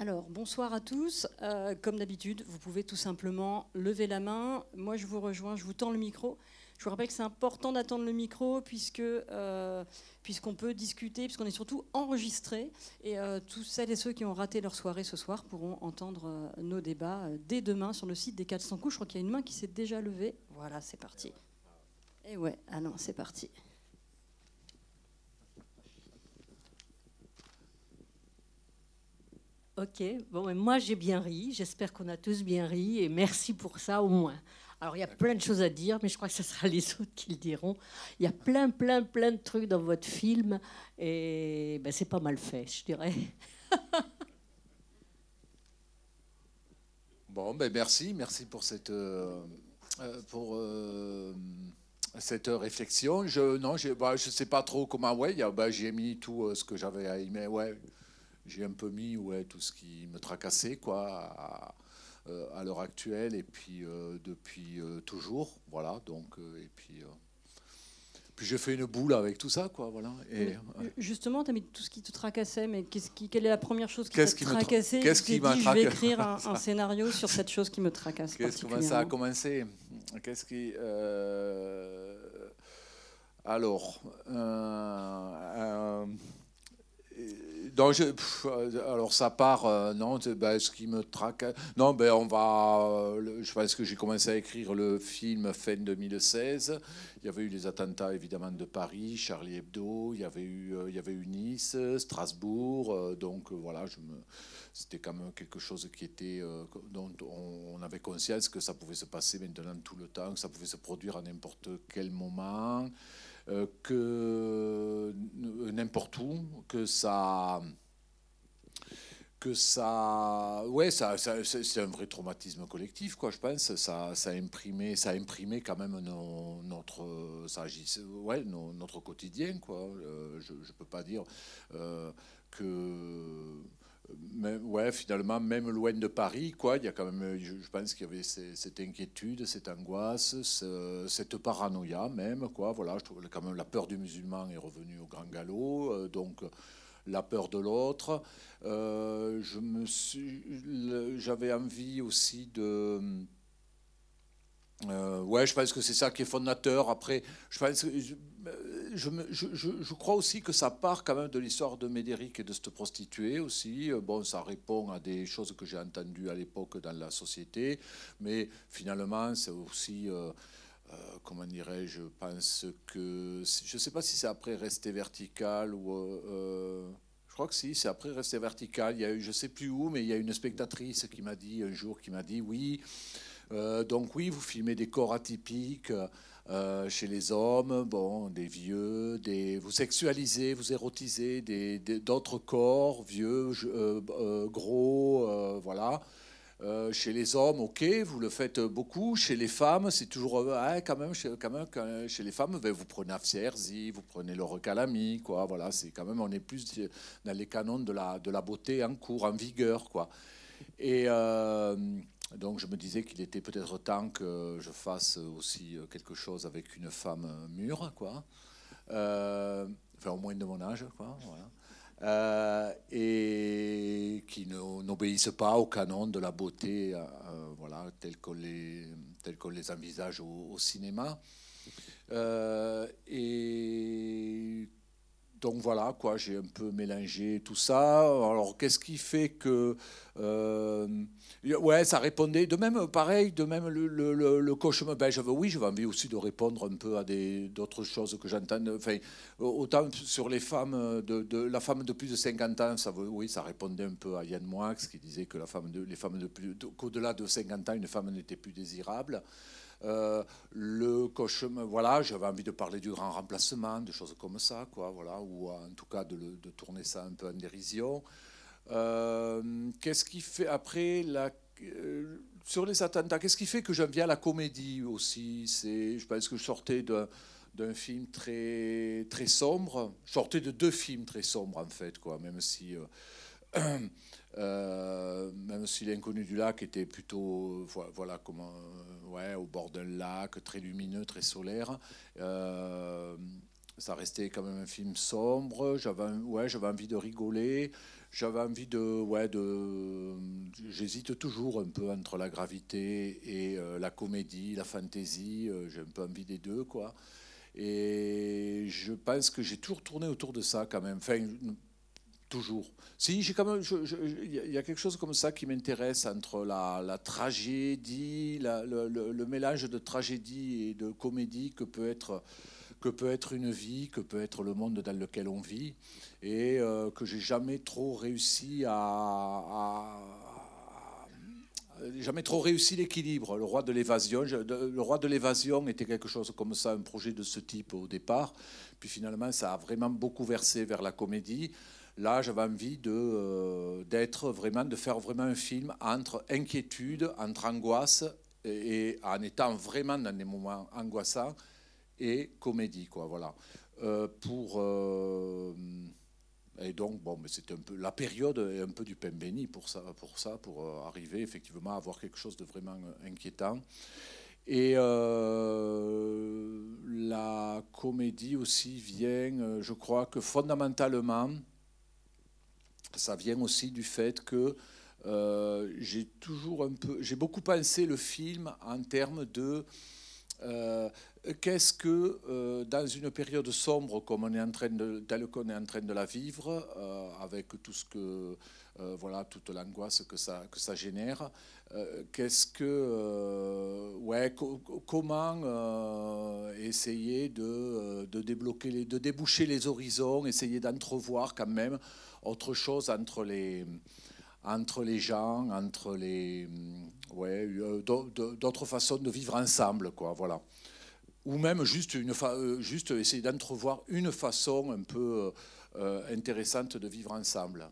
Alors, bonsoir à tous. Euh, comme d'habitude, vous pouvez tout simplement lever la main. Moi, je vous rejoins, je vous tends le micro. Je vous rappelle que c'est important d'attendre le micro puisque euh, puisqu'on peut discuter, puisqu'on est surtout enregistré. Et euh, tous celles et ceux qui ont raté leur soirée ce soir pourront entendre nos débats dès demain sur le site des 400 coups. Je crois qu'il y a une main qui s'est déjà levée. Voilà, c'est parti. Et ouais, ah non, c'est parti. Ok, bon, moi j'ai bien ri, j'espère qu'on a tous bien ri, et merci pour ça au moins. Alors il y a plein de choses à dire, mais je crois que ce sera les autres qui le diront. Il y a plein, plein, plein de trucs dans votre film, et ben, c'est pas mal fait, je dirais. bon, ben merci, merci pour cette, euh, euh, pour, euh, cette réflexion. Je je, bah, sais pas trop comment. Ouais, bah, j'ai mis tout ce que j'avais à aimer. Ouais, j'ai un peu mis ouais, tout ce qui me tracassait quoi, à, euh, l'heure actuelle et puis euh, depuis euh, toujours. Voilà, donc, et puis, puis j'ai fait une boule avec tout ça. Quoi, voilà, et, Justement, tu as mis tout ce qui te tracassait, mais qu'est-ce qui, quelle est la première chose qui t'a tracassé? Qu'est-ce qui m'a Je vais écrire un, scénario sur cette chose qui me tracasse. Qu'est-ce comment ça a commencé? Qu'est-ce qui. alors. Je, alors ça part, euh, non, ben, ce qui me traque. Non, ben on va. Euh, je pense que j'ai commencé à écrire le film fin 2016. Il y avait eu les attentats évidemment de Paris, Charlie Hebdo, il y avait eu, euh, il y avait eu Nice, Strasbourg. donc voilà, c'était quand même quelque chose qui était, dont on, avait conscience que ça pouvait se passer maintenant tout le temps, que ça pouvait se produire à n'importe quel moment. Euh, que euh, n'importe où, que ça que ça, ouais, ça, c'est un vrai traumatisme collectif, quoi. Je pense, ça, ça a imprimé, ça a imprimé quand même notre, ça ouais, notre quotidien, quoi. Euh, je, ne peux pas dire que mais ouais, finalement, même loin de Paris, quoi, il y a quand même, je, pense qu'il y avait cette inquiétude, cette angoisse, cette paranoïa même, quoi. Voilà, quand même la peur du musulman est revenue au grand galop, euh, donc la peur de l'autre. Euh, j'avais envie aussi de euh, ouais, je pense que c'est ça qui est fondateur. Après, je, pense, je, crois aussi que ça part quand même de l'histoire de Médéric et de cette prostituée aussi. Euh, bon, ça répond à des choses que j'ai entendues à l'époque dans la société, mais finalement, c'est aussi, euh, euh, comment dirais-je, je pense que, je ne sais pas si c'est après rester vertical ou... je crois que si, c'est après rester vertical. Il y a eu, je ne sais plus où, mais il y a une spectatrice qui m'a dit un jour, qui m'a dit, oui, donc oui, vous filmez des corps atypiques euh, chez les hommes, bon, des vieux, des, vous sexualisez, vous érotisez d'autres corps, vieux, euh, gros, voilà. chez les hommes, ok, vous le faites beaucoup. Chez les femmes, c'est toujours quand même, chez, quand même, chez les femmes, ben, vous prenez Afsierzi, vous prenez le recalami, quoi. Voilà, c'est quand même, on est plus dans les canons de la, de la beauté en cours, en vigueur, quoi. Donc je me disais qu'il était peut-être temps que je fasse aussi quelque chose avec une femme mûre, quoi. Euh, enfin au moins de mon âge, quoi. Euh, et qui n'obéissent pas au canon de la beauté, euh, voilà, tel qu'on les, tel qu'on les envisage au, au cinéma. et donc voilà, quoi, j'ai un peu mélangé tout ça. Alors qu'est-ce qui fait que... Euh, ouais, ça répondait. De même, pareil, de même le, cauchemar. Ben, j'avais, oui, j'avais envie aussi de répondre un peu à d'autres choses que j'entends. Enfin, autant sur les femmes, de, de, la femme de plus de 50 ans, ça, oui, ça répondait un peu à Yann Moix qui disait que la femme de, les femmes de plus, qu'au-delà de 50 ans, une femme n'était plus désirable. Euh, le cauchemar, voilà, j'avais envie de parler du grand remplacement, de choses comme ça, quoi, voilà, ou en tout cas de, tourner ça un peu en dérision. Euh, qu'est-ce qui fait après la, euh, sur les attentats Qu'est-ce qui fait que j'aime bien la comédie aussi? C'est, je pense que je sortais d'un film très très sombre. Je sortais de deux films très sombres en fait, quoi, même si Euh, même si l'inconnu du lac était plutôt voilà comment ouais au bord d'un lac très lumineux très solaire euh, ça restait quand même un film sombre. J'avais ouais, j'avais envie de rigoler. J'avais envie de, ouais, de. J'hésite toujours un peu entre la gravité et euh, la comédie, la fantaisie. Euh, j'ai un peu envie des deux, quoi. Et je pense que j'ai toujours tourné autour de ça, quand même. Toujours. Si, j'ai quand même. Il y a quelque chose comme ça qui m'intéresse entre la, tragédie, le, mélange de tragédie et de comédie que peut être que peut être une vie, que peut être le monde dans lequel on vit, et euh, que j'ai jamais trop réussi à, jamais trop réussi l'équilibre. Le roi de l'évasion, le roi de l'évasion était quelque chose comme ça, un projet de ce type au départ. Puis finalement, ça a vraiment beaucoup versé vers la comédie. Là, j'avais envie de euh, d'être vraiment, de faire vraiment un film entre inquiétude, entre angoisse, et en étant vraiment dans des moments angoissants et comédie, quoi, voilà. Euh, pour euh, et donc bon, mais c'est un peu la période est un peu du pain béni pour ça, pour ça, pour arriver effectivement à avoir quelque chose de vraiment inquiétant. Et la comédie aussi vient, je crois que fondamentalement, ça vient aussi du fait que j'ai toujours un peu, j'ai beaucoup pensé le film en termes de Qu'est-ce que, euh, dans une période sombre comme on est en train de, qu'on est en train de la vivre, euh, avec tout ce que, euh, voilà, toute l'angoisse que ça, que ça génère, qu'est-ce que, ouais, comment essayer de, de, débloquer, de déboucher les horizons, essayer d'entrevoir quand même autre chose entre les entre les gens, entre les, ouais, d'autres façons de vivre ensemble, quoi, voilà ou même juste, une euh, juste essayer d'entrevoir une façon un peu euh, intéressante de vivre ensemble.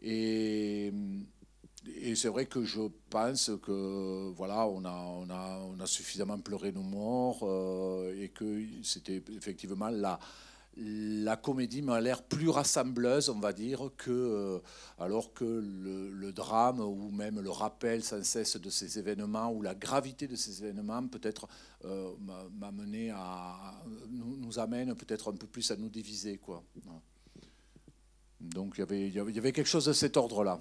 Et, et c'est vrai que je pense que voilà, on a, on a, on a suffisamment pleuré nos morts euh, et que c'était effectivement la, la comédie m'a l'air plus rassembleuse, on va dire, que euh, alors que le, drame ou même le rappel sans cesse de ces événements ou la gravité de ces événements peut-être euh, m'a mené à nous, amène peut-être un peu plus à nous diviser, quoi. Donc il y avait, quelque chose de cet ordre-là.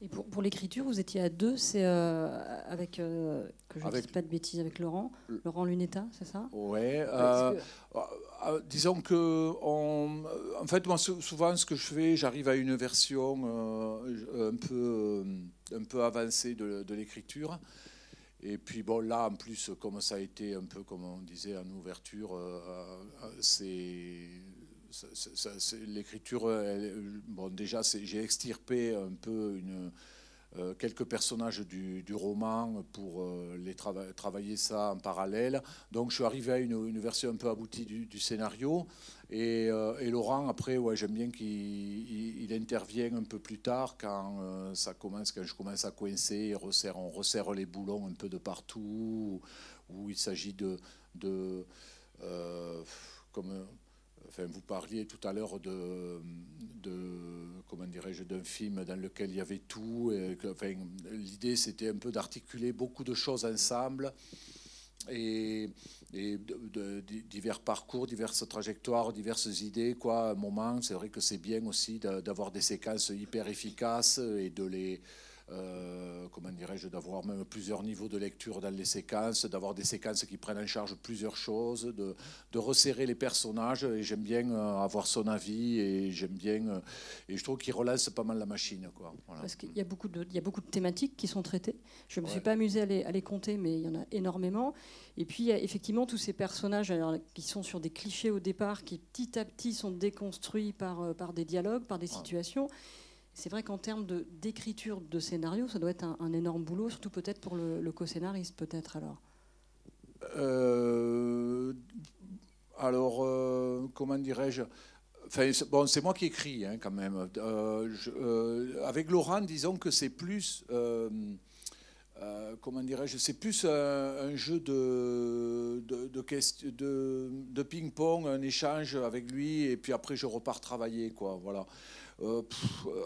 Et pour, pour l'écriture, vous étiez à deux, c'est euh, avec, euh, que je ne dise pas de bêtises, avec Laurent, Laurent Lunetta, c'est ça? Oui. Euh, disons que, on, en fait, moi, souvent, ce que je fais, j'arrive à une version un, peu, un peu avancée de, de l'écriture. Et puis bon, là, en plus, comme ça a été un peu, comme on disait en ouverture, c'est l'écriture, bon, déjà, j'ai extirpé un peu euh, quelques personnages du, roman pour euh, les travailler ça en parallèle. Donc, je suis arrivé à une, version un peu aboutie du, scénario. Euh, et, Laurent, après, ouais, j'aime bien qu'il intervient un peu plus tard quand ça commence, quand je commence à coincer, resserre, on resserre les boulons un peu de partout, où il s'agit de, de comme Enfin, vous parliez tout à l'heure de, comment dirais-je, d'un film dans lequel il y avait tout. enfin, l'idée, c'était un peu d'articuler beaucoup de choses ensemble et, divers parcours, diverses trajectoires, diverses idées. Quoi, un moment, c'est vrai que c'est bien aussi d'avoir des séquences hyper efficaces et de les euh, comment dirais-je, d'avoir même plusieurs niveaux de lecture dans les séquences, d'avoir des séquences qui prennent en charge plusieurs choses, de, de resserrer les personnages. Et j'aime bien euh, avoir son avis et j'aime bien. Euh, et je trouve qu'il relance pas mal la machine. Quoi. Parce qu'il y a, beaucoup de, il y a beaucoup de thématiques qui sont traitées. Je ne me suis pas amusé à les, à les, compter, mais il y en a énormément. Et puis, il y a effectivement tous ces personnages qui sont sur des clichés au départ, qui petit à petit sont déconstruits par, par des dialogues, par des situations. C'est vrai qu'en termes d'écriture de, scénario, ça doit être un, énorme boulot, surtout peut-être pour le, co-scénariste, peut-être alors. Euh, alors, euh, comment dirais-je? Bon, c'est moi qui écris hein, quand même. Euh, avec Laurent, disons que c'est plus comment dirais-je, c'est plus un, jeu de, de, de, de ping-pong, un échange avec lui, et puis après je repars travailler, quoi. Voilà. Euh,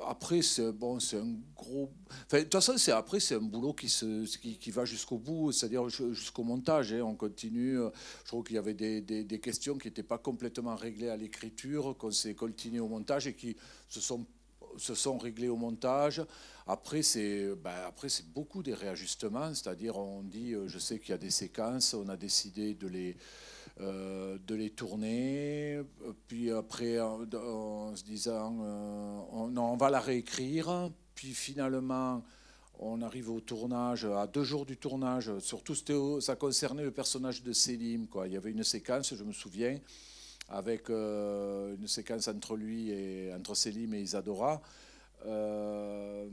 après, c'est bon, c'est un gros. De toute façon, c'est après, c'est un boulot qui, se, qui, qui va jusqu'au bout, c'est-à-dire jusqu'au montage. Hein, on continue. Je trouve qu'il y avait des, des, questions qui n'étaient pas complètement réglées à l'écriture, qu'on s'est continué au montage et qui se sont se sont réglés au montage. Après, c'est ben, après c'est beaucoup des réajustements, c'est-à-dire on dit, euh, je sais qu'il y a des séquences, on a décidé de les euh, de les tourner, puis après en, se disant, euh, on, va la réécrire, puis finalement on arrive au tournage, à deux jours du tournage, surtout ça concernait le personnage de Selim, quoi. Il y avait une séquence, je me souviens, avec euh, une séquence entre lui et entre Selim et Isadora. Euh,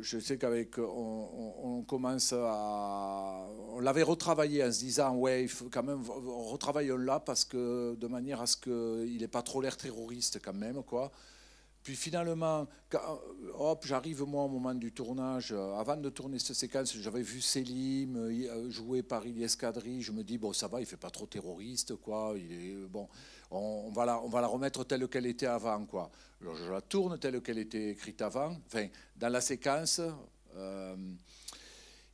je sais qu'avec on, commence à on l'avait retravaillé en se disant ouais il faut quand même retravaillons là parce que de manière à ce qu'il n'ait pas trop l'air terroriste quand même quoi puis finalement, hop, j'arrive moi au moment du tournage. Avant de tourner cette séquence, j'avais vu Selim euh, jouer par Ilyes. Je me dis bon, ça va, il fait pas trop terroriste, quoi. Il est bon. On, va la, on va la remettre telle qu'elle était avant, quoi. je la tourne telle qu'elle était écrite avant. Enfin, dans la séquence. Euh,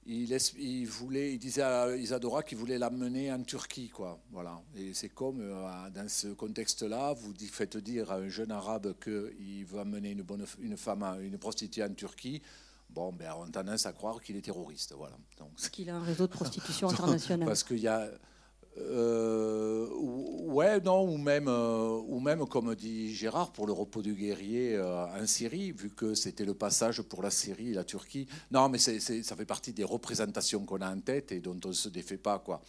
il, voulait, il disait à Isadora qu'il voulait l'amener en Turquie, quoi. Voilà. Et c'est comme euh, dans ce contexte-là, vous faites dire à un jeune arabe qu'il veut amener une, bonne, une femme, une prostituée en Turquie. Bon, ben, on a tendance à croire qu'il est terroriste, voilà. Donc, qu'il a un réseau de prostitution internationale. Parce qu'il y a euh, ouais, non, ou même, euh, ou même, comme dit Gérard, pour le repos du guerrier euh, en Syrie, vu que c'était le passage pour la Syrie et la Turquie. Non, mais ça fait partie des représentations qu'on a en tête et dont on ne se défait pas. Quoi.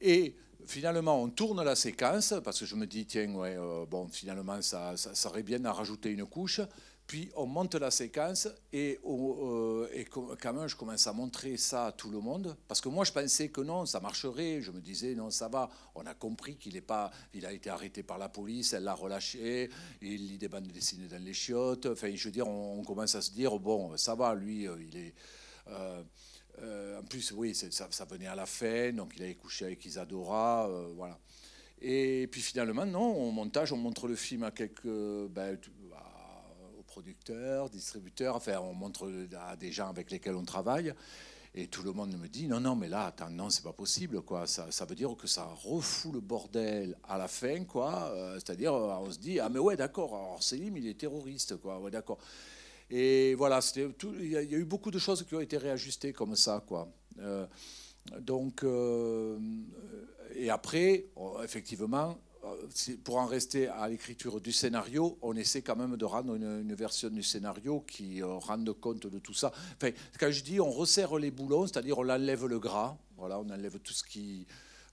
Et finalement, on tourne la séquence, parce que je me dis, tiens, ouais, bon, finalement, ça, ça, ça, serait bien à rajouter une couche. Puis on monte la séquence et, euh, quand même je commence à montrer ça à tout le monde parce que moi je pensais que non, ça marcherait. Je me disais non, ça va. On a compris qu'il est pas, il a été arrêté par la police, elle l'a relâché, il lit des bandes dessinées dans les chiottes. Enfin, je veux dire, on, commence à se dire bon, ça va, lui, euh, il est. Euh, en plus, oui, ça, ça, venait à la fin, donc il avait couché avec Isadora, voilà. Et puis finalement, non, au montage, on montre le film à quelques. Ben, producteurs, distributeurs, enfin on montre à des gens avec lesquels on travaille. Et tout le monde me dit non, non, mais là, attends, non, c'est pas possible, quoi. Ça, ça, veut dire que ça refoule le bordel à la fin, quoi. Euh, c'est-à-dire, euh, on se dit ah mais ouais, d'accord. Alors Selim, il est terroriste, quoi. Ouais, d'accord. Et voilà, il y, a eu beaucoup de choses qui ont été réajustées comme ça, quoi. Euh, donc, et après, effectivement, pour en rester à l'écriture du scénario, on essaie quand même de rendre une, version du scénario qui euh, rende compte de tout ça. Enfin, quand je dis on resserre les boulons, c'est-à-dire on enlève le gras, voilà, on enlève tout ce qui,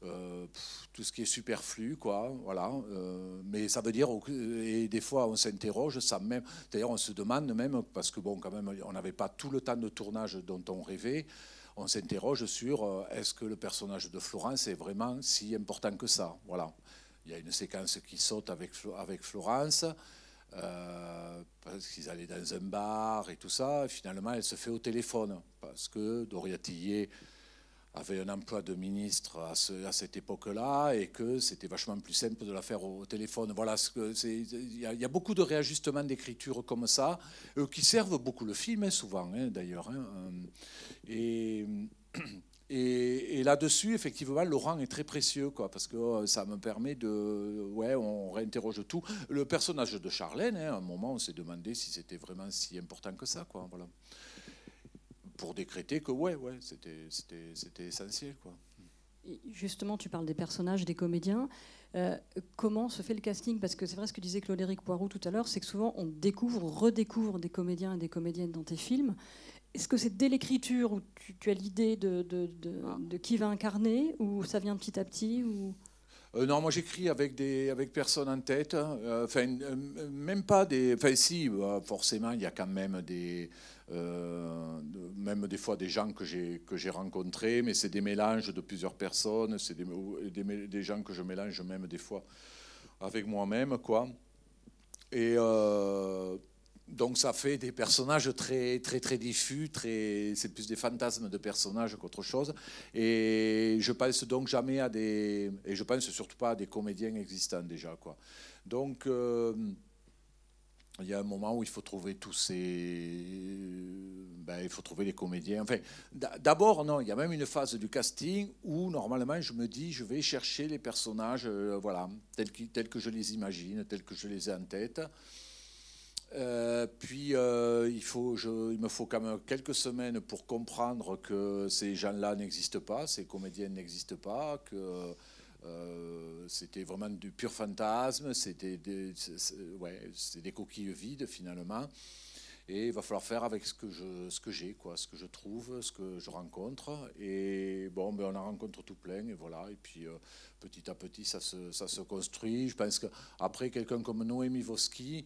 euh, tout ce qui est superflu, quoi, voilà. Euh, mais ça veut dire, et des fois on s'interroge, ça même, d'ailleurs on se demande même, parce que bon, quand même, on n'avait pas tout le temps de tournage dont on rêvait on s'interroge sur est-ce que le personnage de Florence est vraiment si important que ça. Voilà. Il y a une séquence qui saute avec, Florence, euh, parce qu'ils allaient dans un bar et tout ça. Et finalement, elle se fait au téléphone, parce que Doria Tillet avait un emploi de ministre à, ce, à cette époque-là et que c'était vachement plus simple de la faire au, téléphone. Voilà, il y, a beaucoup de réajustements d'écriture comme ça, euh, qui servent beaucoup le film, hein, souvent, hein, d'ailleurs. Hein, euh, et. Là-dessus, effectivement, Laurent est très précieux, quoi, parce que euh, ça me permet de. Ouais, on réinterroge tout. Le personnage de Charlène, hein, à un moment, on s'est demandé si c'était vraiment si important que ça, quoi. Voilà. Pour décréter que, ouais, ouais, c'était essentiel, quoi. justement, tu parles des personnages, des comédiens. Euh, comment se fait le casting? Parce que c'est vrai ce que disait Claude-Éric Poirot tout à l'heure, c'est que souvent on découvre, redécouvre des comédiens et des comédiennes dans tes films. Est-ce que c'est dès l'écriture où tu, as l'idée de, de, de, qui va incarner ou ça vient petit à petit ou... Euh, non, moi j'écris avec des avec personnes en tête. Hein. Euh, enfin, euh, même pas des. Enfin, si, bah, forcément, il y a quand même des. même des fois des gens que j'ai que j'ai rencontrés, mais c'est des mélanges de plusieurs personnes. C'est des, des, des, gens que je mélange même des fois avec moi-même, quoi. Et donc ça fait des personnages très très très diffus, c'est plus des fantasmes de personnages qu'autre chose. Et je pense donc jamais à des et je pense surtout pas à des comédiens existants déjà quoi. Donc euh, il y a un moment où il faut trouver tous ces ben, il faut trouver les comédiens. Enfin, d'abord, non, il y a même une phase du casting où normalement je me dis je vais chercher les personnages, euh, voilà, tels, que je les imagine, tels que je les ai en tête. Euh, puis euh, il, me faut quand même quelques semaines pour comprendre que ces gens-là n'existent pas, ces comédiens n'existent pas, que euh, c'était vraiment du pur fantasme, c'était des, coquilles vides finalement. Et il va falloir faire avec ce que je, ce que j'ai, quoi, ce que je trouve, ce que je rencontre. Et bon, ben on en rencontre tout plein, et voilà. Et puis petit à petit, ça se, ça se construit. Je pense qu'après, quelqu'un comme Noémie Voski,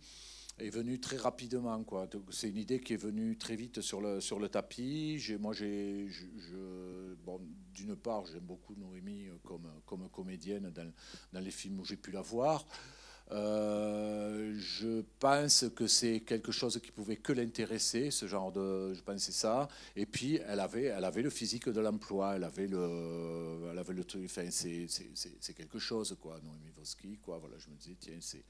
est venu très rapidement. Quoi. C'est une idée qui est venue très vite sur le, sur le tapis. Moi, j'ai, bon, d'une part, j'aime beaucoup Noémie comme, comme comédienne dans, dans les films où j'ai pu la voir. Euh, je pense que c'est quelque chose qui pouvait que l'intéresser, ce genre de, je pensais ça. Et puis elle avait, elle avait le physique de l'emploi, elle avait le, elle avait le truc. Enfin, c'est, c'est, quelque chose, quoi. Noémie quoi. Voilà, je me disais, tiens, c'est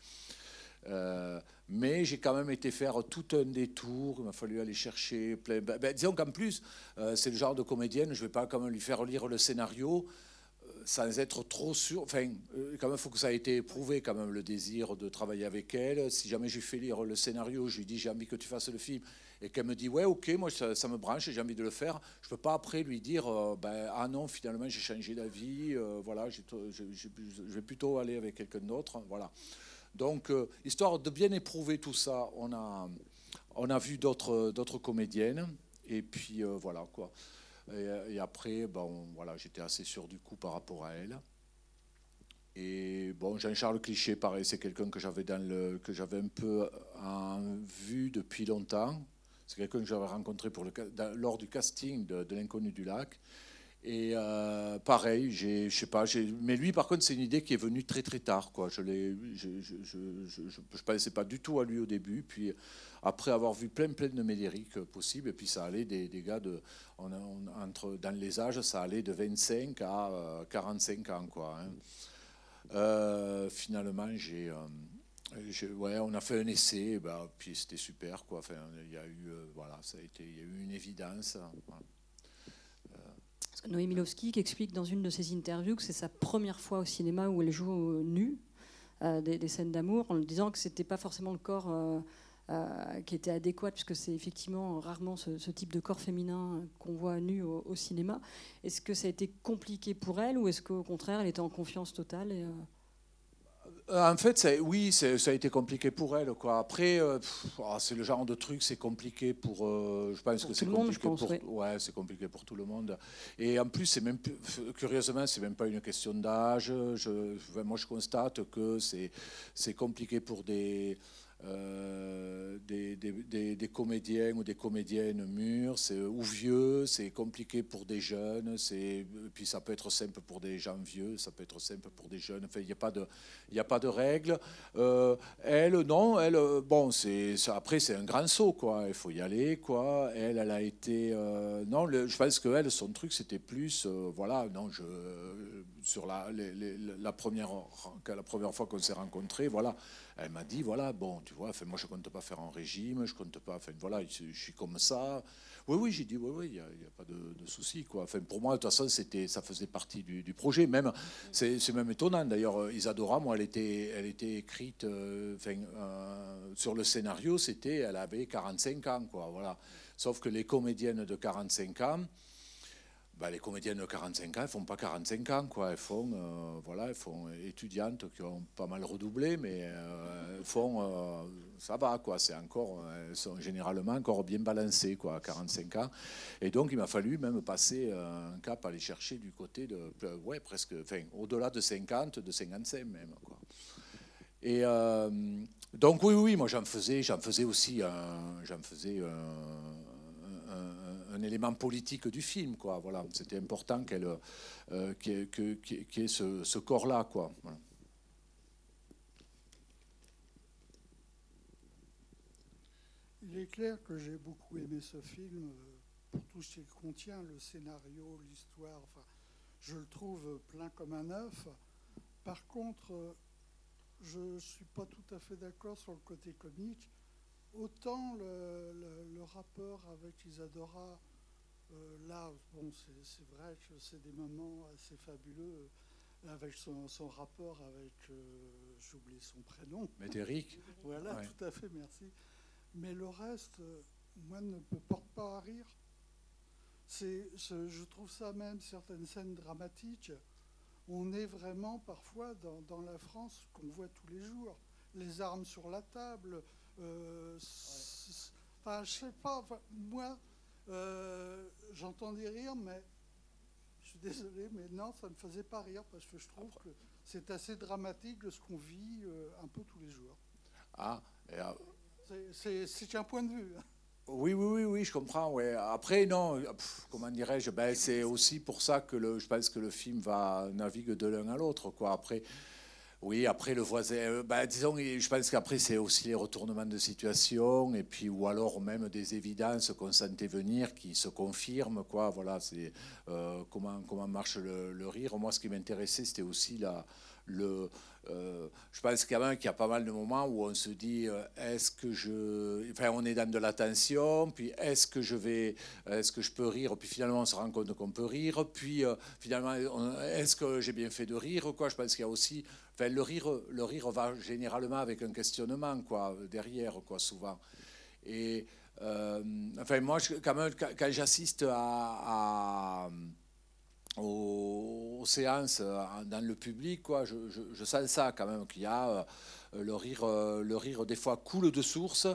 euh, mais j'ai quand même été faire tout un détour. Il m'a fallu aller chercher plein. Ben, ben, disons qu'en plus, euh, c'est le genre de comédienne, je ne vais pas quand même lui faire lire le scénario euh, sans être trop sûr. Enfin, quand même, il faut que ça ait été éprouvé, quand même, le désir de travailler avec elle. Si jamais j'ai fait lire le scénario, je lui dis j'ai envie que tu fasses le film, et qu'elle me dit ouais, ok, moi ça, me branche, j'ai envie de le faire. Je ne peux pas après lui dire ben, ah non, finalement j'ai changé d'avis, voilà, je, je vais plutôt aller avec quelqu'un d'autre, voilà. Donc, euh, histoire de bien éprouver tout ça, on a, on a vu d'autres comédiennes. Et puis, euh, voilà, quoi. Et, après, bon, voilà, j'étais assez sûr du coup par rapport à elle. Et bon, Jean-Charles Cliché, pareil, c'est quelqu'un que j'avais que j'avais un peu en vue depuis longtemps. C'est quelqu'un que j'avais rencontré pour le, lors du casting de l'inconnu du lac. Et euh, pareil, je sais pas, mais lui par contre c'est une idée qui est venue très très tard. Quoi. Je ne pensais pas du tout à lui au début, puis après avoir vu plein plein de Médéric possibles, et puis ça allait des, gars de, entre, dans les âges, ça allait de 25 à 45 euh, ans. Quoi, hein. euh, finalement, j'ai... ouais, on a fait un essai, bah, puis c'était super. Quoi. Enfin, il y a eu, voilà, ça a été, il y a eu une évidence. Voilà. Noémie Milowski qui explique dans une de ses interviews que c'est sa première fois au cinéma où elle joue nue euh, des, scènes d'amour, en disant que c'était pas forcément le corps euh, euh, qui était adéquat, puisque c'est effectivement rarement ce, type de corps féminin qu'on voit nu au, cinéma. Est-ce que ça a été compliqué pour elle ou est-ce qu'au contraire elle était en confiance totale en fait, ça, oui, ça a été compliqué pour elle. Quoi. Après, euh, ah, c'est le genre de truc, c'est compliqué pour. Euh, je pense que c'est compliqué pour. Ouais, c'est compliqué pour tout le monde. Et en plus, c'est même curieusement, c'est même pas une question d'âge. moi, je constate que c'est compliqué pour des euh, des, des, des, comédiens ou des comédiennes mûres, ou vieux, c'est compliqué pour des jeunes, puis ça peut être simple pour des gens vieux, ça peut être simple pour des jeunes, enfin, il n'y a pas de, a pas de règles. Euh, elle, non, elle, bon, c'est, après c'est un grand saut, quoi, il faut y aller, quoi. Elle, elle a été, euh, non, je pense que elle, son truc, c'était plus, voilà, non, je, sur la, la, première, la première fois qu'on s'est rencontrés, voilà, elle m'a dit, voilà, bon, tu vois, moi je compte pas faire un régime, je compte pas, enfin voilà, je, suis comme ça. Oui, oui, j'ai dit, oui, oui, il n'y a, pas de, souci. Enfin, pour moi, de toute façon, ça faisait partie du, projet. Même, c'est, même étonnant. D'ailleurs, Isadora, moi, elle était, elle était écrite, euh, euh, sur le scénario, c'était, elle avait 45 ans, quoi. Voilà. Sauf que les comédiennes de 45 ans, bah, les comédiennes de 45 ans, elles font pas 45 ans, quoi. Elles font, euh, voilà, elles font étudiantes qui ont pas mal redoublé, mais euh, elles font, euh, ça va, quoi. C'est encore, elles sont généralement encore bien balancées, quoi, à 45 ans. Et donc, il m'a fallu même passer un cap, aller chercher du côté de, ouais, presque, enfin, au-delà de 50, de 55 même, quoi. Et donc, oui, oui, moi, j'en faisais, j'en faisais aussi, j'en faisais un élément politique du film. Quoi. Voilà, c'était important qu'elle, euh, qu'il y ait, ce, corps-là. Quoi. Il est clair que j'ai beaucoup aimé ce film euh, pour tout ce qu'il contient, le scénario, l'histoire. Je le trouve plein comme un œuf. Par contre, euh, je ne suis pas tout à fait d'accord sur le côté comique. Autant le, rapport avec Isadora, euh, là, bon, c'est vrai que c'est des moments assez fabuleux avec son, rapport avec, j'ai oublié son prénom. Médéric. Voilà, tout à fait, merci. Mais le reste, moi, ne me porte pas à rire. C'est, je trouve ça même, certaines scènes dramatiques, on est vraiment parfois dans, la France qu'on voit tous les jours. Les armes sur la table. Euh, enfin, je sais pas, moi, euh, j'entends des rires, mais je suis désolé, mais non, ça ne me faisait pas rire parce que je trouve que c'est assez dramatique de ce qu'on vit euh, un peu tous les jours. Ah, c'est un point de vue. Hein. Oui, oui, oui, oui, je comprends. Ouais. Après, non, comment dirais-je? Ben, C'est aussi pour ça que le, je pense que le film va naviguer de l'un à l'autre. Quoi. Après, oui, après le voisin, euh, ben, disons, je pense qu'après c'est aussi les retournements de situation et puis ou alors même des évidences qu'on sentait venir qui se confirment, quoi. Voilà, c'est euh, comment comment marche le, rire. Moi, ce qui m'intéressait, c'était aussi la le euh, je pense quand qu'il y a pas mal de moments où on se dit est-ce que je. Enfin, on est dans de l'attention, puis est-ce que je vais. Est-ce que je peux rire? Puis finalement, on se rend compte qu'on peut rire. Puis finalement, est-ce que j'ai bien fait de rire quoi? Je pense qu'il y a aussi. Enfin, le rire, le rire va généralement avec un questionnement quoi, derrière, quoi, souvent. Et. enfin, moi, quand j'assiste à aux, séances euh, dans le public, quoi, je, je, sens ça quand même, qu'il y a euh, le rire, euh, le rire des fois coule de source.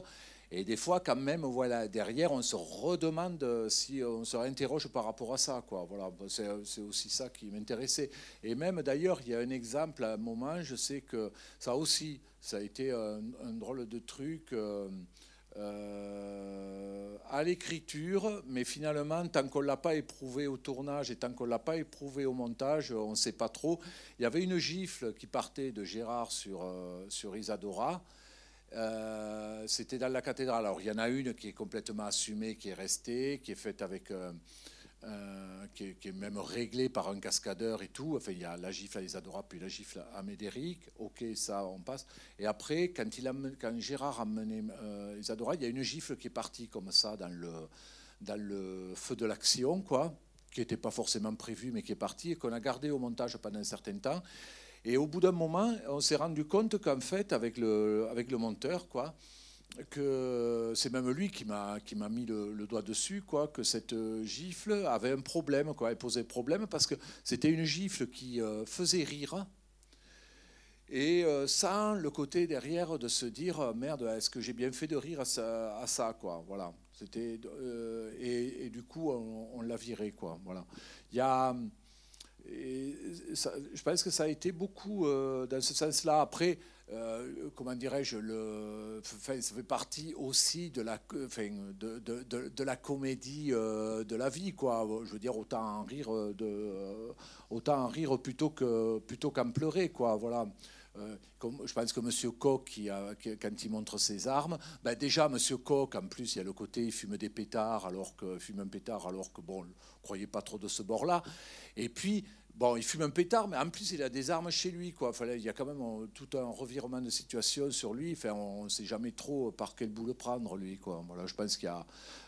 Et des fois, quand même, voilà, derrière, on se redemande si on se réinterroge par rapport à ça. Quoi. Voilà, c'est aussi ça qui m'intéressait. Et même d'ailleurs, il y a un exemple à un moment, je sais que ça aussi, ça a été un, drôle de truc. Euh, à l'écriture, mais finalement, tant qu'on ne l'a pas éprouvé au tournage et tant qu'on ne l'a pas éprouvé au montage, on ne sait pas trop. Il y avait une gifle qui partait de Gérard sur, euh, sur Isadora. Euh, c'était dans la cathédrale. Alors, il y en a une qui est complètement assumée, qui est restée, qui est faite avec euh, qui, est, même réglé par un cascadeur et tout. Enfin, il y a la gifle à Isadora, puis la gifle à Médéric. Ok, ça, on passe. Et après, quand, il a, quand Gérard a mené euh, Isadora, il y a une gifle qui est partie comme ça dans le, dans le feu de l'action, quoi, qui n'était pas forcément prévu, mais qui est partie et qu'on a gardé au montage pendant un certain temps. Et au bout d'un moment, on s'est rendu compte qu'en fait, avec le, avec le monteur, quoi, que c'est même lui qui m'a qui m'a mis le, doigt dessus quoi que cette gifle avait un problème quoi elle posait problème parce que c'était une gifle qui euh, faisait rire. Et euh, sans le côté derrière de se dire merde est-ce que j'ai bien fait de rire à ça, quoi voilà. C'était euh, et, du coup on, l'a viré quoi voilà. Il y a je pense que ça a été beaucoup dans ce sens-là. Après, euh, comment dirais-je, le, ça fait partie aussi de la, de, de, de, la comédie euh, de la vie, quoi. Je veux dire, autant en rire, de, autant en rire plutôt que plutôt qu'en pleurer, quoi. Voilà. Euh, je pense que M. Koch, quand il montre ses armes, ben déjà, M. Koch, en plus, il y a le côté, il fume des pétards, alors que fume un pétard, alors que, bon, croyez pas trop de ce bord-là. Et puis, Bon, il fume un pétard, mais en plus, il a des armes chez lui. Quoi. il y a quand même euh, tout un revirement de situation sur lui. Enfin, on ne sait jamais trop par quel bout le prendre, lui. Quoi. Voilà, je pense qu'il y a.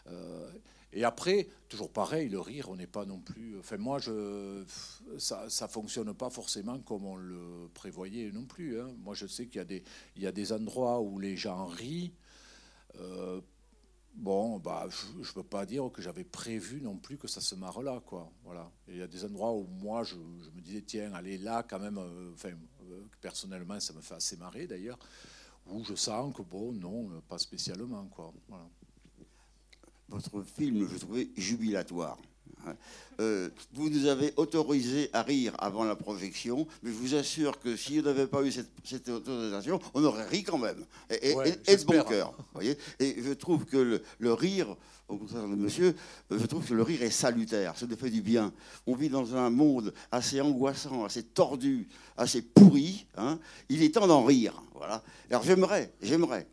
Euh, et après, toujours pareil, le rire, on n'est pas non plus. Enfin, moi, je, ça ne fonctionne pas forcément comme on le prévoyait non plus. Hein. Moi, je sais qu'il y, a des, il y a des endroits où les gens rient. Euh, Bon, bah, je ne peux pas dire que j'avais prévu non plus que ça se marre là, quoi. Voilà. Il y a des endroits où moi, je, me disais, tiens, allez là, quand même. Euh, enfin, euh, personnellement, ça me fait assez marrer d'ailleurs. Où je sens que bon, non, pas spécialement, quoi. Voilà. Votre film, je trouvais jubilatoire. Euh, vous nous avez autorisé à rire avant la projection, mais je vous assure que si on n'avait pas eu cette, autorisation, on aurait ri quand même. Et, de bon cœur. Voyez et je trouve que le, rire, au contraire de monsieur, euh, je trouve que le rire est salutaire, ça nous fait du bien. On vit dans un monde assez angoissant, assez tordu, assez pourri. Hein. Il est temps d'en rire. Voilà. Alors j'aimerais, j'aimerais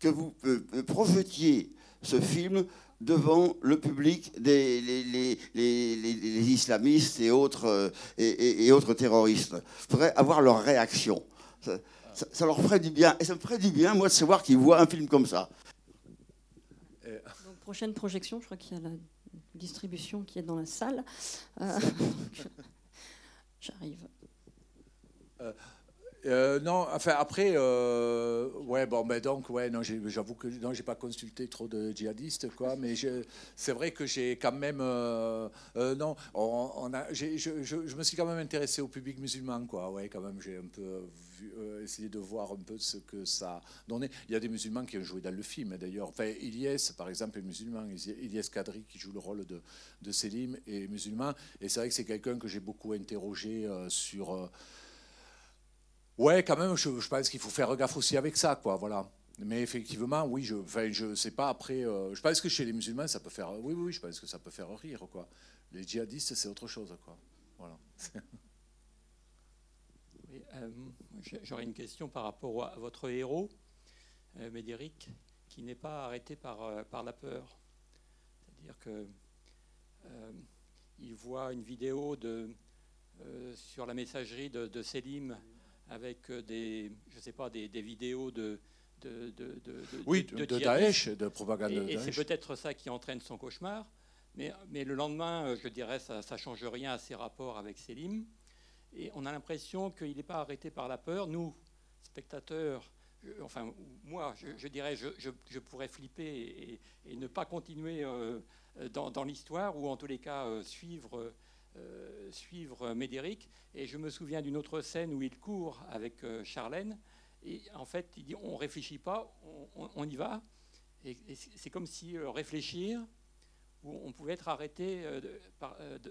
que vous euh, projetiez ce film devant le public des les, les, les, les islamistes et autres, euh, et, et, autres terroristes. Je voudrais avoir leur réaction. Ça, ça, ça, leur ferait du bien. Et ça me ferait du bien, moi, de savoir qu'ils voient un film comme ça. Donc, prochaine projection, je crois qu'il y a la distribution qui est dans la salle. Euh, J'arrive. Euh, euh, non, enfin après, euh, ouais, bon, ben donc, ouais, non, j'avoue que non, j'ai pas consulté trop de djihadistes, quoi, mais c'est vrai que j'ai quand même, euh, non, on, on a, je, je, je, me suis quand même intéressé au public musulman, quoi, ouais, quand même, j'ai un peu vu, essayé de voir un peu ce que ça donnait. Il y a des musulmans qui ont joué dans le film, d'ailleurs, enfin, Ilyes, par exemple, est musulman, Ilyes Kadri qui joue le rôle de, de Selim est musulman, et c'est vrai que c'est quelqu'un que j'ai beaucoup interrogé sur Ouais, quand même, je, pense qu'il faut faire gaffe aussi avec ça, quoi. Voilà. Mais effectivement, oui, je, enfin, je sais pas. Après, euh, je pense que chez les musulmans, ça peut faire. Oui, oui, je pense que ça peut faire rire, quoi. Les djihadistes, c'est autre chose, quoi. Voilà. Euh, J'aurais une question par rapport à votre héros, euh, Médéric, qui n'est pas arrêté par, par la peur. C'est-à-dire que il voit une vidéo de, sur la messagerie de Selim avec euh, des, je sais pas, des, des vidéos de, de, de, de oui, de, de Daesh, de propagande et, c'est peut-être ça qui entraîne son cauchemar. Mais, mais le lendemain, euh, je dirais, ça ne change rien à ses rapports avec Selim. Et on a l'impression qu'il n'est pas arrêté par la peur. Nous, spectateurs, je, enfin, moi, je, je dirais, je, je, pourrais flipper et, et, ne pas continuer euh, dans, dans l'histoire, ou en tous les cas euh, suivre euh, suivre Médéric. Et je me souviens d'une autre scène où il court avec euh, Charlène. Et en fait, il dit on réfléchit pas, on, y va. Et, c'est comme si euh, réfléchir, où on pouvait être arrêté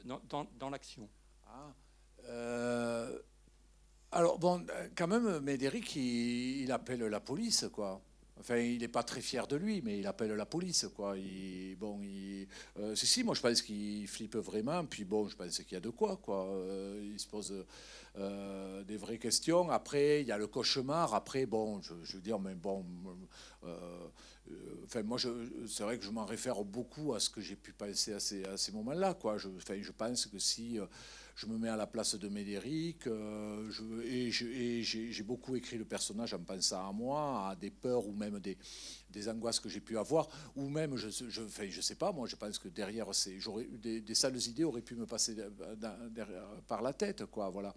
dans, l'action. Ah, alors bon, quand même, Médéric, il, appelle la police, quoi. Enfin, il n'est pas très fier de lui, mais il appelle la police, quoi. Bon, euh, si, si, moi je pense qu'il flippe vraiment. Puis bon, je pense qu'il y a de quoi, quoi. Euh, il se pose euh, des vraies questions. Après, il y a le cauchemar. Après, bon, je, veux dire, mais bon, enfin, moi, c'est vrai que je m'en réfère beaucoup à ce que j'ai pu penser à ces, moments-là, enfin, je pense que si je me mets à la place de Médéric euh, et j'ai beaucoup écrit le personnage en pensant à moi, à des peurs ou même des, angoisses que j'ai pu avoir, ou même, je, je, sais pas, moi je pense que derrière, des, sales idées auraient pu me passer par la tête, quoi, voilà.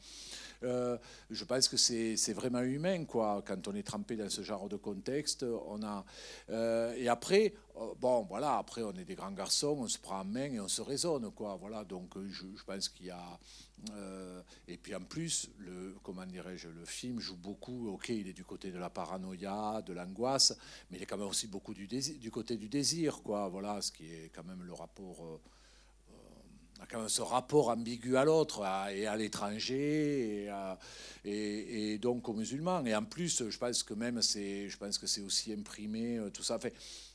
Euh, je pense que c'est vraiment humain, quoi, quand on est trempé dans ce genre de contexte. On a, euh, et après, bon, voilà, après on est des grands garçons, on se prend en main et on se raisonne, quoi, voilà. Donc je, je pense qu'il y a euh, et puis en plus, le, comment dirais-je, le film joue beaucoup. Ok, il est du côté de la paranoïa, de l'angoisse, mais il est quand même aussi beaucoup du, côté du désir, quoi. Voilà, ce qui est quand même le rapport. Euh, euh, quand même ce rapport ambigu à l'autre et à l'étranger et, et, et, donc aux musulmans. Et en plus, je pense que même c'est, je pense que c'est aussi imprimé tout ça. Fait,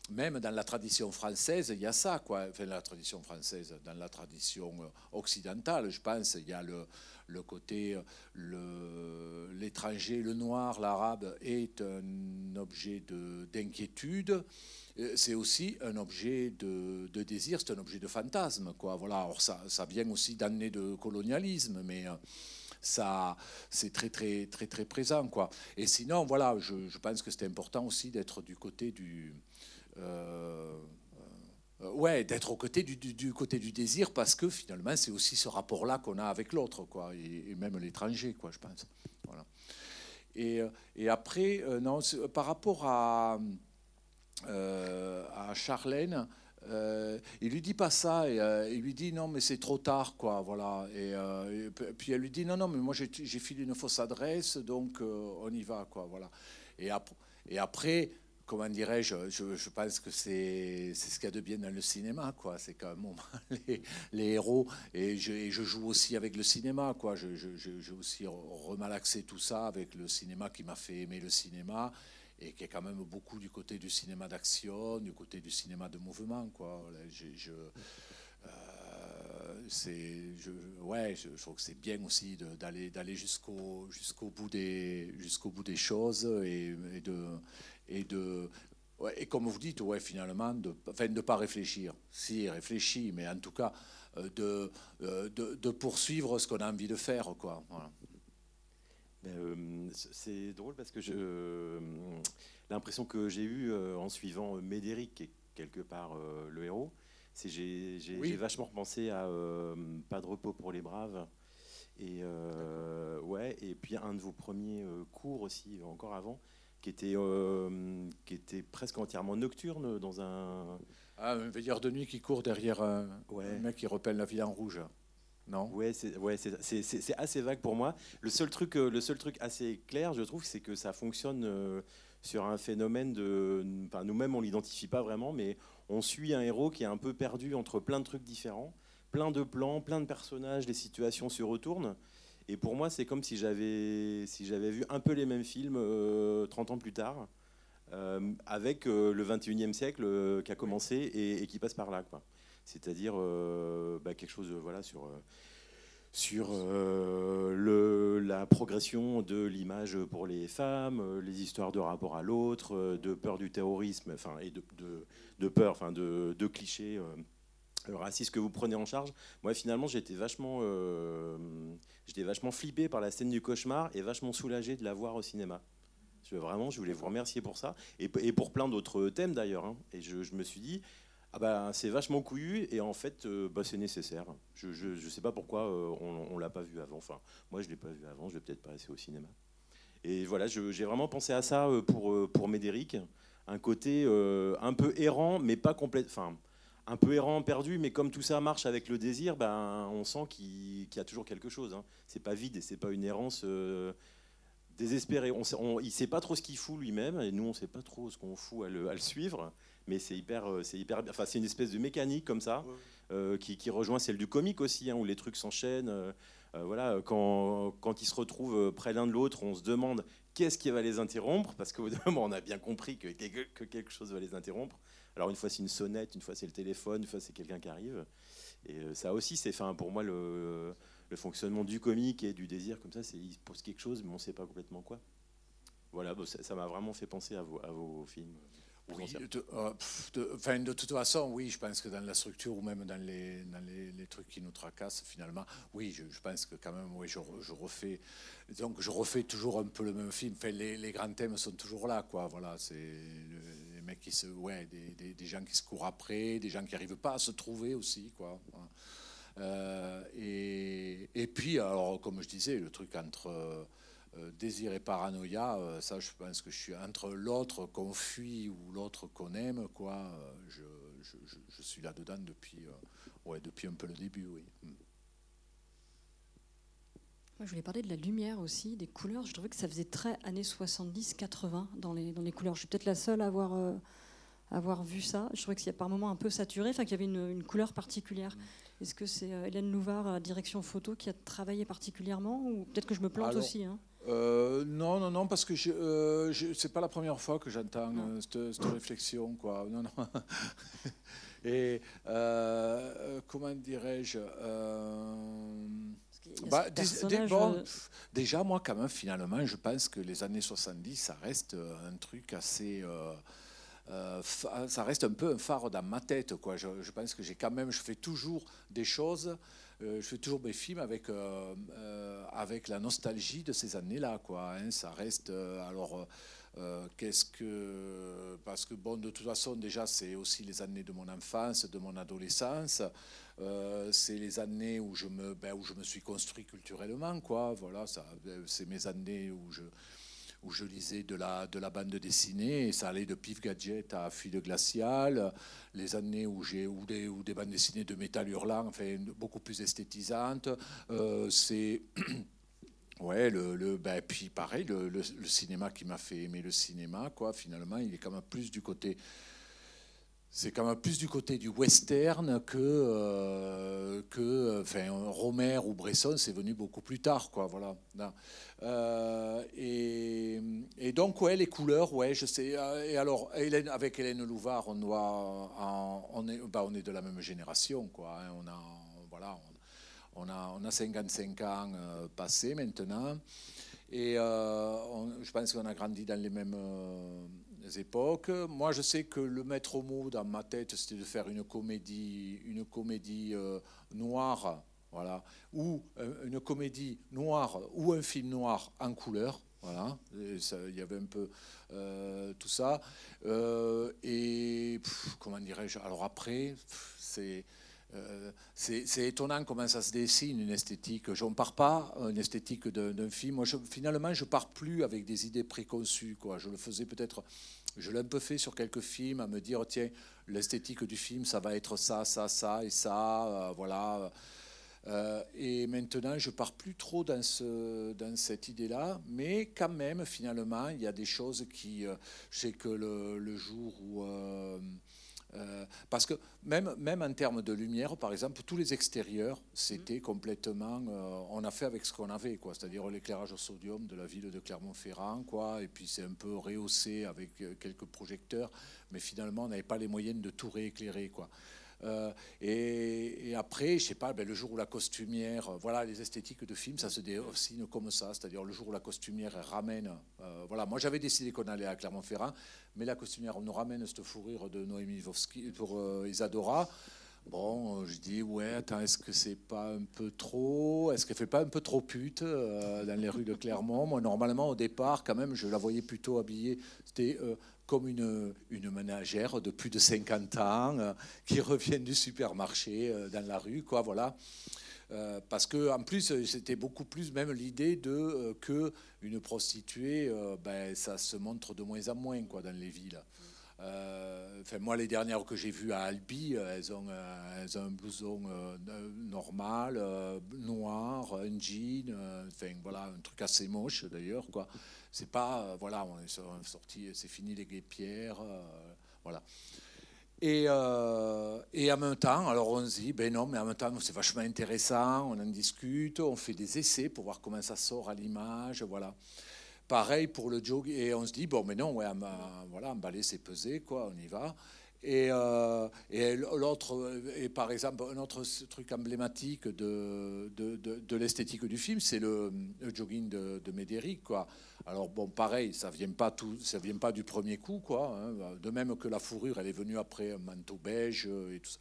même dans la tradition française, il y a ça, quoi. Enfin, la tradition française, dans la tradition occidentale, je pense, il y a le, côté, l'étranger, le, noir, l'arabe est un objet d'inquiétude. C'est aussi un objet de, désir, c'est un objet de fantasme, quoi. Voilà. Alors ça, vient aussi d'années de colonialisme, mais ça c'est très très très très présent quoi et sinon voilà je, je pense que c'est important aussi d'être du côté du euh, euh, ouais, d'être au côté du, côté du désir parce que finalement c'est aussi ce rapport-là qu'on a avec l'autre, quoi, et, même l'étranger, quoi, je pense. Voilà. Et, et après, euh, non, par rapport à, euh, à Charlène, euh, il lui dit pas ça euh, il lui dit non mais c'est trop tard quoi voilà et, euh, puis elle lui dit non non mais moi j'ai filé une fausse adresse donc on y va quoi voilà et après comment dirais-je, je, pense que c'est ce qu'il y a de bien dans le cinéma, quoi. C'est un moment, les, les, héros, et je, je, joue aussi avec le cinéma, quoi. J'ai aussi remalaxé tout ça avec le cinéma qui m'a fait aimer le cinéma et qui est quand même beaucoup du côté du cinéma d'action, du côté du cinéma de mouvement, quoi. Je, euh, je, ouais je, trouve que c'est bien aussi d'aller d'aller jusqu'au jusqu'au bout des jusqu'au bout des choses et de et de Ouais, et comme vous dites, ouais, finalement, de ne de pas réfléchir. Si, réfléchit, mais en tout cas, euh, de, euh, de, de, poursuivre ce qu'on a envie de faire. Quoi. Voilà. Euh, c'est drôle parce que l'impression que j'ai eue en suivant Médéric, qui est quelque part le héros, c'est j'ai j'ai vachement repensé à Pas de repos pour les braves. Et, ouais, et puis un de vos premiers cours aussi, encore avant, qui était, euh, qui était presque entièrement nocturne dans un. Ah, un veilleur de nuit qui court derrière un, mec qui repelle la ville en rouge. Non? Ouais, c'est ouais, assez vague pour moi. Le seul truc, euh, le seul truc assez clair, je trouve, c'est que ça fonctionne euh, sur un phénomène de. Enfin, nous-mêmes, on l'identifie pas vraiment, mais on suit un héros qui est un peu perdu entre plein de trucs différents, plein de plans, plein de personnages, les situations se retournent. Et pour moi, c'est comme si j'avais si j'avais vu un peu les mêmes films 30 euh, ans plus tard, euh, avec euh, le 21e siècle qui a commencé et, qui passe par là. C'est-à-dire bah, quelque chose voilà, sur, sur le, la progression de l'image pour les femmes, les histoires de rapport à l'autre, de peur du terrorisme, enfin, et de, de, de peur, enfin, de, de clichés raciste que vous prenez en charge. Moi, finalement, j'étais vachement, euh, vachement flippé par la scène du cauchemar et vachement soulagé de la voir au cinéma. Je, vraiment, je voulais vous remercier pour ça et, pour plein d'autres thèmes d'ailleurs. Hein. Et je, me suis dit, ah bah, c'est vachement couillu et en fait, euh, bah, c'est nécessaire. Je ne sais pas pourquoi euh, on ne l'a pas vu avant. Enfin, moi, je l'ai pas vu avant, je vais peut-être pas passer au cinéma. Et voilà, j'ai vraiment pensé à ça pour, pour Médéric. Un côté un peu errant, mais pas complète. Enfin, un peu errant, perdu, mais comme tout ça marche avec le désir, ben, on sent qu'il y a toujours quelque chose. Hein. C'est pas vide et c'est pas une errance euh, désespérée. On, il sait pas trop ce qu'il fout lui-même, et nous on sait pas trop ce qu'on fout à le, suivre, mais c'est hyper, euh, c'est hyper, enfin c'est une espèce de mécanique comme ça euh, qui, rejoint celle du comique aussi, hein, où les trucs s'enchaînent. voilà, quand, quand, ils se retrouvent près l'un de l'autre, on se demande qu'est-ce qui va les interrompre, parce qu'au moment on a bien compris que, que quelque chose va les interrompre. Alors une fois c'est une sonnette, une fois c'est le téléphone, une fois c'est quelqu'un qui arrive. Et euh, ça aussi, c'est enfin, pour moi le, fonctionnement du comique et du désir comme ça, c'est il pose quelque chose, mais on ne sait pas complètement quoi. Voilà, ça m'a vraiment fait penser à vos, à vos films. Oui, de, euh, de, de, toute façon, oui, je pense que dans la structure ou même dans les, dans les, trucs qui nous tracassent, finalement, oui, je, pense que quand même, oui, je, je, refais, donc je refais toujours un peu le même film. Enfin, les, les grands thèmes sont toujours là, quoi. Voilà, c'est mecs des, gens qui se courent après, des gens qui n'arrivent pas à se trouver aussi, quoi. Euh, et, et, puis, alors, comme je disais, le truc entre euh, désir et paranoïa, euh, ça, je pense que je suis entre l'autre qu'on fuit ou l'autre qu'on aime, quoi. Je, je, je suis là-dedans depuis, ouais, depuis un peu le début, oui. Moi, je voulais parler de la lumière aussi, des couleurs. Je trouvais que ça faisait très années 70-80 dans les, dans les couleurs. Je suis peut-être la seule à avoir, euh, avoir vu ça. Je trouvais qu'il y a par moments un peu saturé, enfin qu'il y avait une, une couleur particulière. Est-ce que c'est euh, Hélène Louvard, à direction photo, qui a travaillé particulièrement Ou peut-être que je me plante aussi hein euh, non, non, non, parce que je, euh, c'est pas la première fois que j'entends cette, cette, réflexion, quoi. Non, non. Et comment dirais-je bah, bon, déjà, moi, quand même, finalement, je pense que les années 70, ça reste euh, un truc assez. Euh, euh, ça reste un peu un phare dans ma tête. Quoi. Je, je pense que j'ai quand même. Je fais toujours des choses. je fais toujours mes films avec, avec la nostalgie de ces années-là. Quoi, hein. Ça reste. alors. qu'est-ce que parce que bon de toute façon déjà c'est aussi les années de mon enfance de mon adolescence euh, c'est les années où je, me, ben, où je me suis construit culturellement. Quoi. Voilà, ça, c'est mes années où je, où je lisais de la, de la bande dessinée, ça allait de Pif Gadget à Fille Glacial, les années où j'ai où des, où des bandes dessinées de métal hurlant, enfin, beaucoup plus esthétisantes. Euh, c'est. Ouais, le, le ben, puis pareil, le, le, le cinéma qui m'a fait aimer le cinéma, quoi. Finalement, il est quand même plus du côté c'est quand même plus du côté du western que, euh, que enfin, Romer ou Bresson, c'est venu beaucoup plus tard. Quoi, voilà. Euh, et, donc, ouais, les couleurs, ouais, je sais. Euh, et alors, avec Hélène Louvard, on, doit, on, est, bah, on est de la même génération. Quoi, hein. on, a, voilà, on, a, on a 55 ans passés maintenant. Et je pense qu'on a grandi dans les mêmes époques. Moi, je sais que le maître mot dans ma tête, c'était de faire une comédie, une comédie euh, noire, voilà, ou euh, une comédie noire ou un film noir en couleur. Voilà, il y avait un peu euh, tout ça. et comment dirais-je Alors après, c'est étonnant comment ça se dessine une esthétique. Je ne pars pas une esthétique d'un film. Moi, finalement, je pars plus avec des idées préconçues. Quoi. Je le faisais peut-être, je l'ai un peu fait sur quelques films, à me dire tiens, l'esthétique du film, ça va être ça, ça, ça et ça. Euh, voilà. Euh, et maintenant, je pars plus trop dans, ce, dans cette idée-là, mais quand même, finalement, il y a des choses qui. je sais que le, le jour où. Euh, parce que même, même en termes de lumière, par exemple, tous les extérieurs, c'était complètement. Euh, on a fait avec ce qu'on avait, quoi. C'est-à-dire l'éclairage au sodium de la ville de Clermont-Ferrand, quoi. Et puis c'est un peu rehaussé avec euh, quelques projecteurs, mais finalement, on n'avait pas les moyens de tout rééclairer, quoi. Euh, et, après, je sais pas, ben, le jour où la costumière, euh, voilà, les esthétiques de films, ça se dessine comme ça, c'est-à-dire le jour où la costumière ramène, euh, voilà, moi j'avais décidé qu'on allait à Clermont-Ferrand, mais la costumière nous ramène cette fourrure de Noémie Vovsky pour Isadora. Bon, je dis, ouais, attends, est-ce que c'est pas un peu trop Est-ce qu'elle fait pas un peu trop pute dans les rues de Clermont? Moi, normalement, au départ, quand même, je la voyais plutôt habillée. C'était comme une, une ménagère de plus de 50 ans euh, qui revient du supermarché euh, dans la rue, quoi, voilà. Euh, parce que en plus c'était beaucoup plus même l'idée de que une prostituée ben, ça se montre de moins en moins quoi dans les villes enfin, moi, les dernières que j'ai vues à Albi, elles ont, elles ont un blouson normal, noir, un jean, enfin voilà, un truc assez moche d'ailleurs, quoi. C'est pas, euh, voilà, on est sorti, c'est fini les guépières, euh, voilà. Et, euh, et, en même temps, alors on se dit, ben non, mais en même temps, c'est vachement intéressant, on en discute, on fait des essais pour voir comment ça sort à l'image, voilà. Pareil pour le jog, et on se dit, bon, mais non, ouais, voilà, emballer, c'est peser, quoi, on y va. Et, et l'autre, et par exemple, un autre truc emblématique de, de, de, l'esthétique du film, c'est le, jogging de, Médéric, quoi. Alors bon, pareil, ça vient pas tout, ça vient pas du premier coup, quoi. Hein. De même que la fourrure, elle est venue après un manteau beige euh, et tout ça.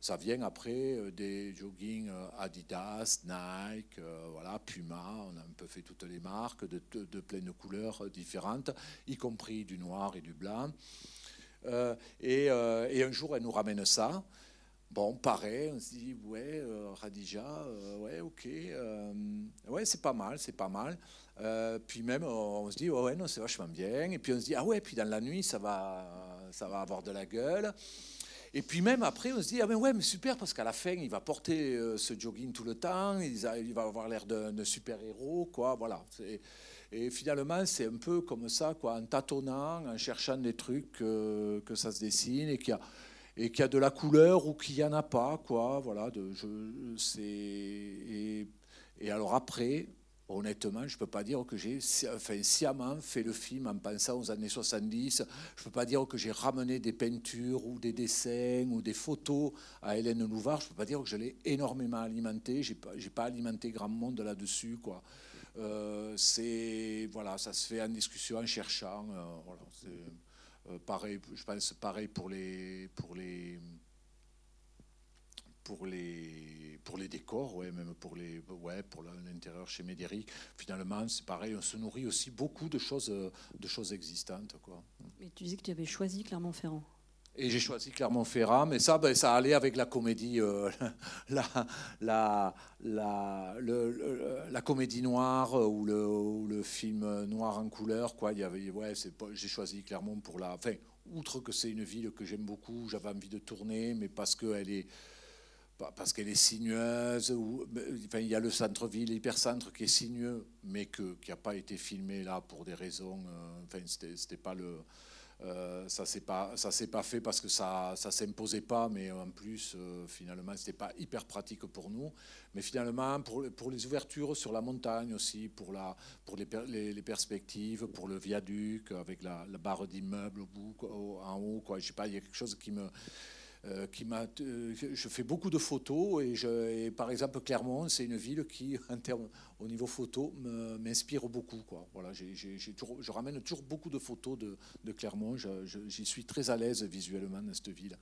Ça vient après euh, des joggings euh, Adidas, Nike, voilà, Puma. On a un peu fait toutes les marques de, de, plein de couleurs différentes, y compris du noir et du blanc. et, un jour, elle nous ramène ça. Bon, pareil, on se dit, ouais, Radija, ouais, ok, ouais, c'est pas mal, c'est pas mal. Euh, puis même, on se dit, ouais, non, c'est vachement bien. Et puis on se dit, ah ouais, puis dans la nuit, ça va, ça va avoir de la gueule. Et puis même après, on se dit, ah ben ouais, mais super, parce qu'à la fin, il va porter euh, ce jogging tout le temps, il, va avoir l'air d'un super-héros, quoi, voilà. Et finalement, c'est un peu comme ça, quoi, en tâtonnant, en cherchant des trucs euh, que ça se dessine et qu'il y a et qu'il a de la couleur ou qu'il n'y en a pas, quoi, voilà. Et alors après, honnêtement, je ne peux pas dire que j'ai enfin, sciemment fait le film en pensant aux années 70. Je ne peux pas dire que j'ai ramené des peintures ou des dessins ou des photos à Hélène Louvard. Je ne peux pas dire que je l'ai énormément alimenté. Je n'ai pas, pas, alimenté grand monde là-dessus. Quoi. Euh, c'est, voilà, ça se fait en discussion, en cherchant. Euh, voilà, euh, pareil, je pense pareil pour les, pour les, pour les, pour les décors, ouais, même pour les, ouais, pour l'intérieur chez Médéric. Finalement, c'est pareil, on se nourrit aussi beaucoup de choses, de choses existantes, quoi. Mais tu disais que tu avais choisi Clermont-Ferrand. Et j'ai choisi Clermont-Ferrand, mais ça, ben, ça allait avec la comédie, euh, la, la, la, le, la, comédie noire ou le, ou le, film noir en couleur, quoi. Il y avait, ouais, j'ai choisi Clermont pour la, enfin, outre que c'est une ville que j'aime beaucoup, j'avais envie de tourner, mais parce qu'elle est parce qu'elle est sinueuse. Enfin, il y a le centre-ville, l'hypercentre qui est sinueux, mais que, qui n'a pas été filmé là pour des raisons. Euh, enfin, c'était pas le. Euh, ça s'est pas ça s'est pas fait parce que ça ça s'imposait pas mais en plus euh, finalement c'était pas hyper pratique pour nous mais finalement pour, pour les ouvertures sur la montagne aussi pour la pour les, les, perspectives pour le viaduc avec la, la barre d'immeuble au bout en haut quoi je sais pas il y a quelque chose qui me euh, qui m'a, euh, je fais beaucoup de photos et, je, et par exemple Clermont, c'est une ville qui, en termes, au niveau photo, m'inspire beaucoup. Quoi. Voilà, toujours- je ramène toujours beaucoup de photos de, de Clermont. J'y suis très à l'aise visuellement dans cette ville.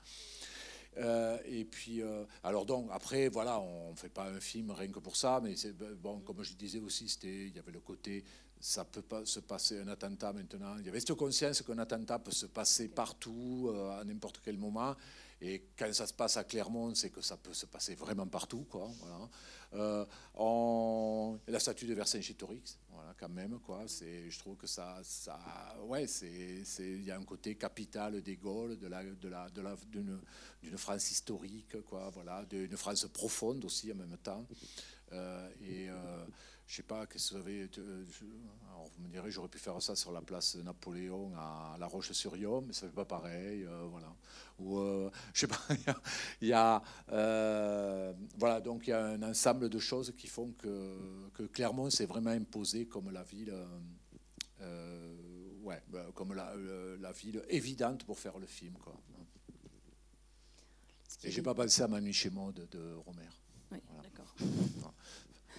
Euh, et puis, alors donc, après, voilà, on ne fait pas un film rien que pour ça, mais c'est bon, comme je disais aussi, c'était, il y avait le côté, ça peut pas se passer un attentat maintenant. Il y avait cette conscience qu'un attentat peut se passer partout, à n'importe quel moment. Et quand ça se passe à Clermont, c'est que ça peut se passer vraiment partout, quoi. Voilà. Euh, la statue de Vercingétorix, voilà, quand même, quoi. Je trouve que ça, ça, ouais, il y a un côté capital des Gaules, de la, de la, de la, d'une France historique, quoi, voilà, d'une France profonde aussi en même temps. Euh, et euh, je sais pas, qu'est-ce que vous avez. euh, alors vous me direz, j'aurais pu faire ça sur la place Napoléon à La Roche-sur-Yon, mais ça fait pas pareil, euh, voilà. Ou euh, je sais pas, il y a, euh, voilà, donc il y a un ensemble de choses qui font que, que Clermont s'est vraiment imposé comme la ville. ouais, bah, comme la, le- la ville évidente pour faire le film, quoi. Et j'ai pas pensé à Manu Chémon de, de Romer. Oui, Voilà. d'accord.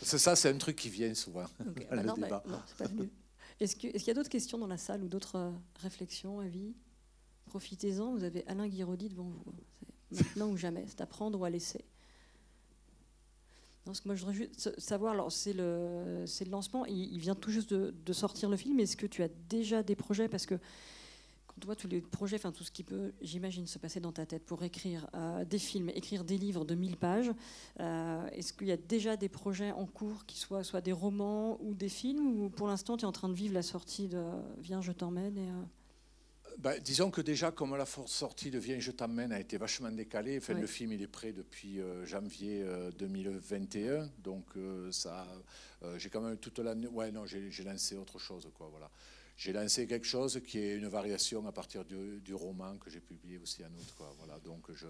C'est ça, c'est un truc qui vient souvent Ok, dans bah le non, bah, débat. non, c'est pas venu. Est-ce qu'il y a d'autres questions dans la salle ou d'autres euh, réflexions, avis? Profitez-en, vous avez Alain Guiraudy devant vous. C'est maintenant ou jamais, c'est à prendre ou à laisser. Non, parce que moi, je voudrais juste sa- savoir, alors c'est le, lancement, il, il vient tout juste de, de sortir le film, est-ce que tu as déjà des projets? Parce que voit tous les projets, enfin tout ce qui peut, j'imagine, se passer dans ta tête pour écrire euh, des films, écrire des livres de 1000 pages, euh, Est-ce qu'il y a déjà des projets en cours qui soient soit des romans ou des films ou pour l'instant tu es en train de vivre la sortie de Viens, je t'emmène et, euh, Ben, disons que déjà, comme la sortie de Viens, je t'emmène a été vachement décalée, enfin, le film il est prêt depuis janvier euh, 2021, donc ça, j'ai quand même toute l'année. Ouais, non, j'ai j'ai lancé autre chose, quoi, voilà. J'ai lancé quelque chose qui est une variation à partir du, du roman que j'ai publié aussi en août, quoi, voilà. Donc, je,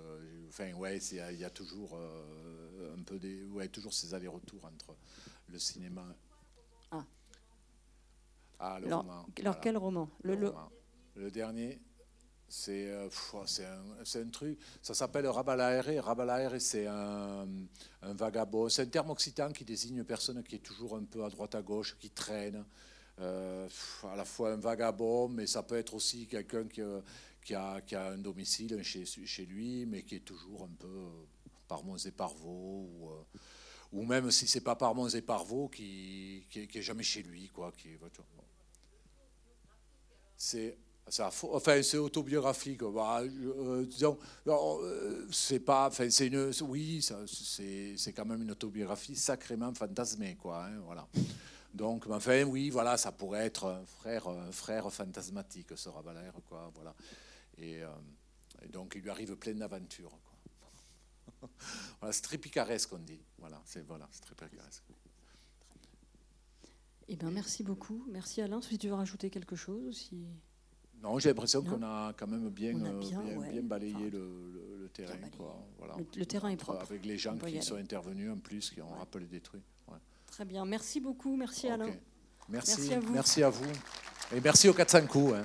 enfin, ouais, il y a toujours euh, un peu des, ouais, toujours ces allers-retours entre le cinéma. Ah. Ah, le Alors, roman. alors voilà. quel roman le, le- roman. Le dernier, c'est euh, un, un truc. Ça s'appelle Rabalaere. Rabalaere, c'est un, un vagabond. C'est un terme occitan qui désigne une personne qui est toujours un peu à droite à gauche, qui traîne. Euh, à la fois un vagabond, mais ça peut être aussi quelqu'un qui, euh, a, qui a un domicile chez, chez lui, mais qui est toujours un peu euh, par Mons et par Vaux, ou, même si c'est pas par Mons et par Vaux, qui, qui, est- jamais chez lui, quoi. Qui, c'est enfin, c'est autobiographique. Bah, euh, c'est pas, enfin, c'est une, oui, c'est quand même une autobiographie sacrément fantasmée, quoi. hein, voilà. Donc, enfin, oui, voilà, ça pourrait être un frère, un frère fantasmatique, ce Rabelaire, quoi. Voilà. Et, euh, et donc, il lui arrive plein d'aventures, quoi. voilà, c'est très picaresque, on dit. Voilà, c'est voilà, très picaresque. Eh ben, merci beaucoup. Merci Alain. Si tu veux rajouter quelque chose ou si... Non, j'ai l'impression qu'on a quand même bien, euh, bien, bien, ouais. bien balayé Enfin, le, le- le terrain. Quoi. Voilà. Le- le terrain est propre. Avec les gens qui sont intervenus en plus, qui ont rappelé des trucs. Très bien. Merci beaucoup. Merci Ok. Alain. Merci, Merci à vous. Merci à vous. Et merci aux 400 coups. hein.